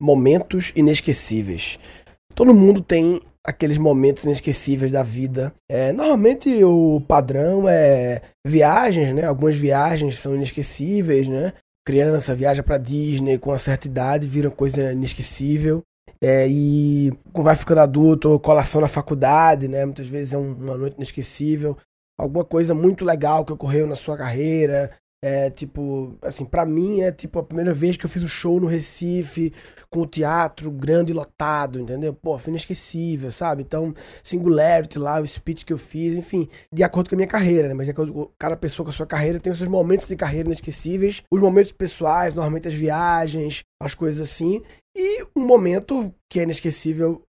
momentos inesquecíveis. Todo mundo tem aqueles momentos inesquecíveis da vida. É, normalmente o padrão é viagens, né? Algumas viagens são inesquecíveis, né? Criança viaja para Disney com uma certa idade, vira coisa inesquecível. É, e vai ficando adulto, colação na faculdade, né? Muitas vezes é um, uma noite inesquecível. Alguma coisa muito legal que ocorreu na sua carreira, é tipo, assim, para mim é tipo a primeira vez que eu fiz o um show no Recife, com o teatro grande e lotado, entendeu? Pô, foi inesquecível, sabe? Então, Singularity lá, o speech que eu fiz, enfim, de acordo com a minha carreira, né? Mas é que cada pessoa com a sua carreira tem os seus momentos de carreira inesquecíveis, os momentos pessoais, normalmente as viagens, as coisas assim. E um momento que é inesquecível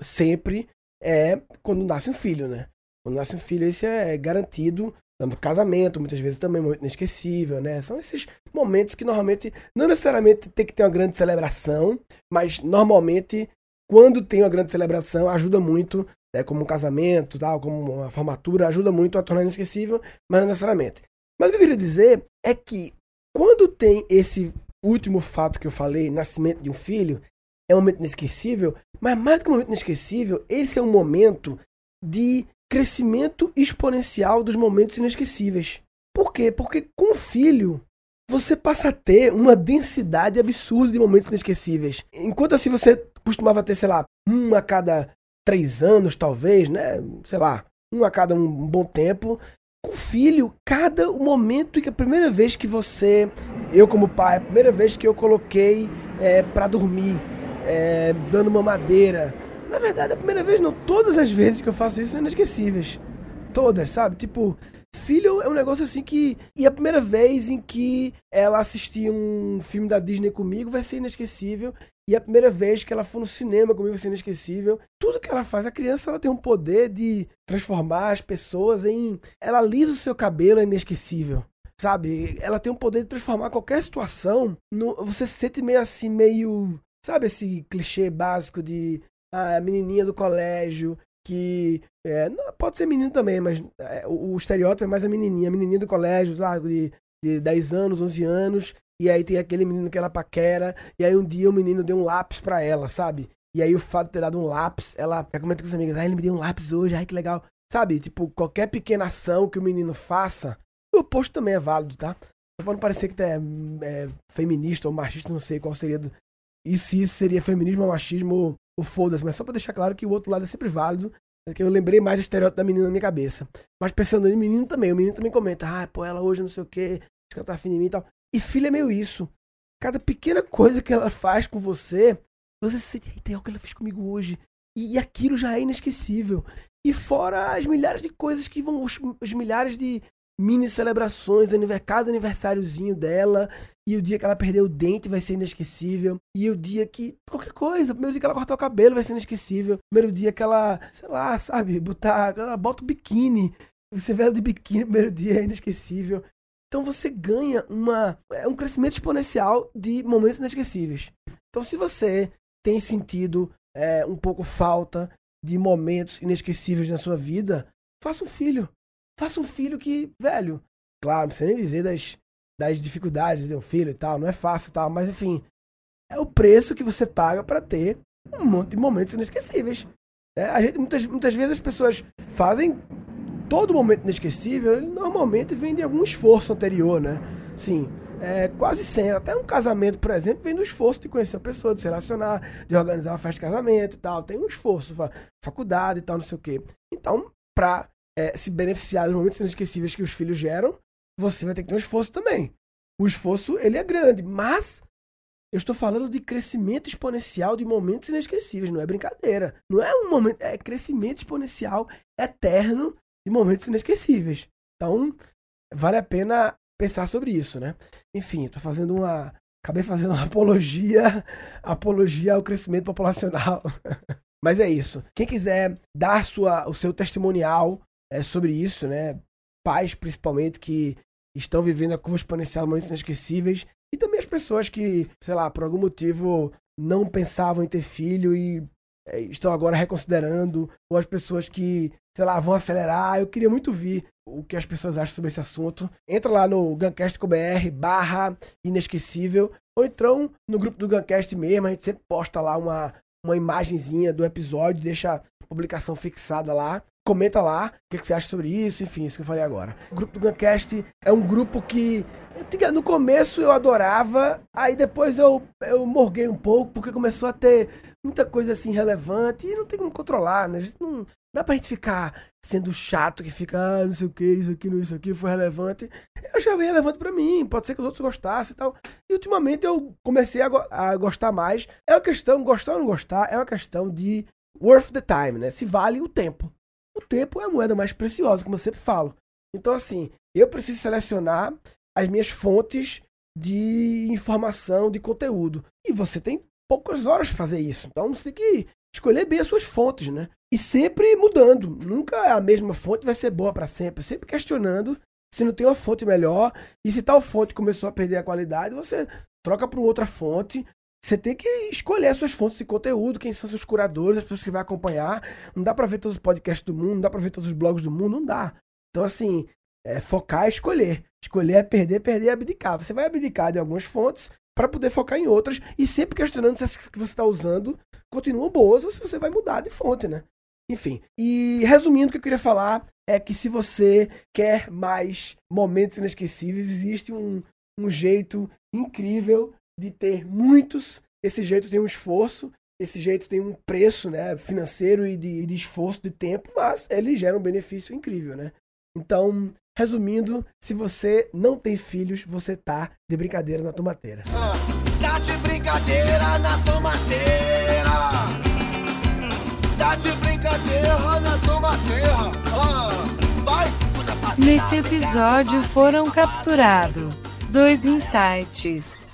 sempre é quando nasce um filho, né? Quando nasce um filho, esse é garantido no casamento, muitas vezes também muito inesquecível, né? São esses momentos que normalmente, não necessariamente tem que ter uma grande celebração, mas normalmente, quando tem uma grande celebração, ajuda muito, né? como um casamento, tal, como uma formatura, ajuda muito a tornar inesquecível, mas não necessariamente. Mas o que eu queria dizer é que quando tem esse último fato que eu falei, nascimento de um filho, é um momento inesquecível, mas mais do que um momento inesquecível, esse é um momento de crescimento exponencial dos momentos inesquecíveis. Por quê? Porque com o filho, você passa a ter uma densidade absurda de momentos inesquecíveis. Enquanto assim você costumava ter, sei lá, um a cada três anos, talvez, né? Sei lá, um a cada um bom tempo. Com o filho, cada momento que a primeira vez que você, eu como pai, a primeira vez que eu coloquei é, para dormir, é, dando uma madeira, na verdade, a primeira vez não. Todas as vezes que eu faço isso são inesquecíveis. Todas, sabe? Tipo, filho é um negócio assim que. E a primeira vez em que ela assistir um filme da Disney comigo vai ser inesquecível. E a primeira vez que ela for no cinema comigo vai ser inesquecível. Tudo que ela faz, a criança ela tem um poder de transformar as pessoas em. Ela lisa o seu cabelo, é inesquecível. Sabe? Ela tem um poder de transformar qualquer situação. No... Você se sente meio assim, meio. Sabe esse clichê básico de a menininha do colégio que é, não, pode ser menino também, mas é, o, o, estereótipo é mais a menininha, a menininha do colégio, lá, de, de 10 anos, 11 anos, e aí tem aquele menino que ela paquera, e aí um dia o menino deu um lápis para ela, sabe? E aí o fato de ter dado um lápis, ela comenta com as amigas, ah, ele me deu um lápis hoje, ai que legal. Sabe, tipo, qualquer pequena ação que o menino faça, o oposto também é válido, tá? Pode não parecer que é, é feminista ou machista, não sei qual seria. Do... E se isso seria feminismo ou machismo o foda-se, mas só pra deixar claro que o outro lado é sempre válido. É que eu lembrei mais do estereótipo da menina na minha cabeça. Mas pensando em menino também, o menino também comenta, ah, pô, ela hoje não sei o quê, acho que ela tá afim de mim e tal. E filha é meio isso. Cada pequena coisa que ela faz com você, você se sente, eita, é o que ela fez comigo hoje. E, e aquilo já é inesquecível. E fora as milhares de coisas que vão, os, os milhares de mini celebrações, cada aniversáriozinho dela, e o dia que ela perdeu o dente vai ser inesquecível, e o dia que qualquer coisa, o primeiro dia que ela cortou o cabelo vai ser inesquecível, o primeiro dia que ela, sei lá, sabe, botar, ela bota o biquíni, você vê ela de biquíni no primeiro dia é inesquecível. Então você ganha uma é um crescimento exponencial de momentos inesquecíveis. Então se você tem sentido é, um pouco falta de momentos inesquecíveis na sua vida, faça um filho. Faça um filho que, velho, claro, não sei nem dizer das, das dificuldades de um filho e tal, não é fácil e tal, mas enfim, é o preço que você paga para ter um monte de momentos inesquecíveis. É, a gente, muitas, muitas vezes as pessoas fazem todo momento inesquecível, ele normalmente vem de algum esforço anterior, né? Sim, é, quase sempre. Até um casamento, por exemplo, vem do esforço de conhecer a pessoa, de se relacionar, de organizar uma festa de casamento e tal. Tem um esforço, faculdade e tal, não sei o quê. Então, pra é, se beneficiar dos momentos inesquecíveis que os filhos geram, você vai ter que ter um esforço também. O esforço, ele é grande, mas eu estou falando de crescimento exponencial de momentos inesquecíveis, não é brincadeira. Não é um momento, é crescimento exponencial eterno de momentos inesquecíveis. Então, vale a pena pensar sobre isso, né? Enfim, estou fazendo uma acabei fazendo uma apologia, apologia ao crescimento populacional. Mas é isso. Quem quiser dar sua, o seu testimonial é, sobre isso, né? Pais, principalmente, que estão vivendo a curva exponencial momentos inesquecíveis. E também as pessoas que, sei lá, por algum motivo não pensavam em ter filho e é, estão agora reconsiderando, ou as pessoas que, sei lá, vão acelerar. Eu queria muito ver o que as pessoas acham sobre esse assunto. Entra lá no Guncast.com.br barra inesquecível, ou então no grupo do Guncast mesmo, a gente sempre posta lá uma, uma imagenzinha do episódio, deixa a publicação fixada lá. Comenta lá o que, você acha sobre isso, enfim, isso que eu falei agora. O grupo do Guncast é um grupo que no começo eu adorava, aí depois eu, eu morguei um pouco, porque começou a ter muita coisa assim relevante e não tem como controlar, né? Não dá pra gente ficar sendo chato que fica, ah, não sei o que, isso aqui, não, isso aqui foi relevante. Eu achava relevante para mim, pode ser que os outros gostassem e tal. E ultimamente eu comecei a, go a gostar mais. É uma questão, gostar ou não gostar, é uma questão de worth the time, né? Se vale o tempo. O tempo é a moeda mais preciosa, como eu sempre falo. Então, assim, eu preciso selecionar as minhas fontes de informação, de conteúdo. E você tem poucas horas para fazer isso. Então você tem que escolher bem as suas fontes, né? E sempre mudando. Nunca a mesma fonte vai ser boa para sempre. Sempre questionando se não tem uma fonte melhor. E se tal fonte começou a perder a qualidade, você troca para outra fonte. Você tem que escolher as suas fontes de conteúdo, quem são seus curadores, as pessoas que vai acompanhar. Não dá para ver todos os podcasts do mundo, não dá para ver todos os blogs do mundo, não dá. Então, assim, é, focar é escolher. Escolher é perder, perder é abdicar. Você vai abdicar de algumas fontes para poder focar em outras e sempre questionando se as que você está usando continuam boas ou se você vai mudar de fonte, né? Enfim. E resumindo, o que eu queria falar é que se você quer mais momentos inesquecíveis, existe um, um jeito incrível de ter muitos. Esse jeito tem um esforço, esse jeito tem um preço né, financeiro e de, de esforço de tempo, mas ele gera um benefício incrível, né? Então, resumindo, se você não tem filhos, você tá de brincadeira na tomateira. Ah, tá de brincadeira na tomateira. Tá de brincadeira na tomateira. Ah, vai, Nesse episódio foram capturados dois insights.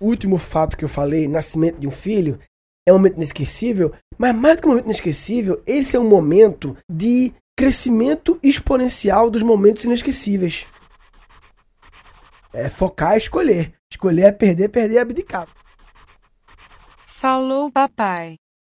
O último fato que eu falei, nascimento de um filho, é um momento inesquecível, mas mais do que um momento inesquecível, esse é um momento de crescimento exponencial dos momentos inesquecíveis. É focar é escolher. Escolher é perder, perder é abdicar. Falou, papai.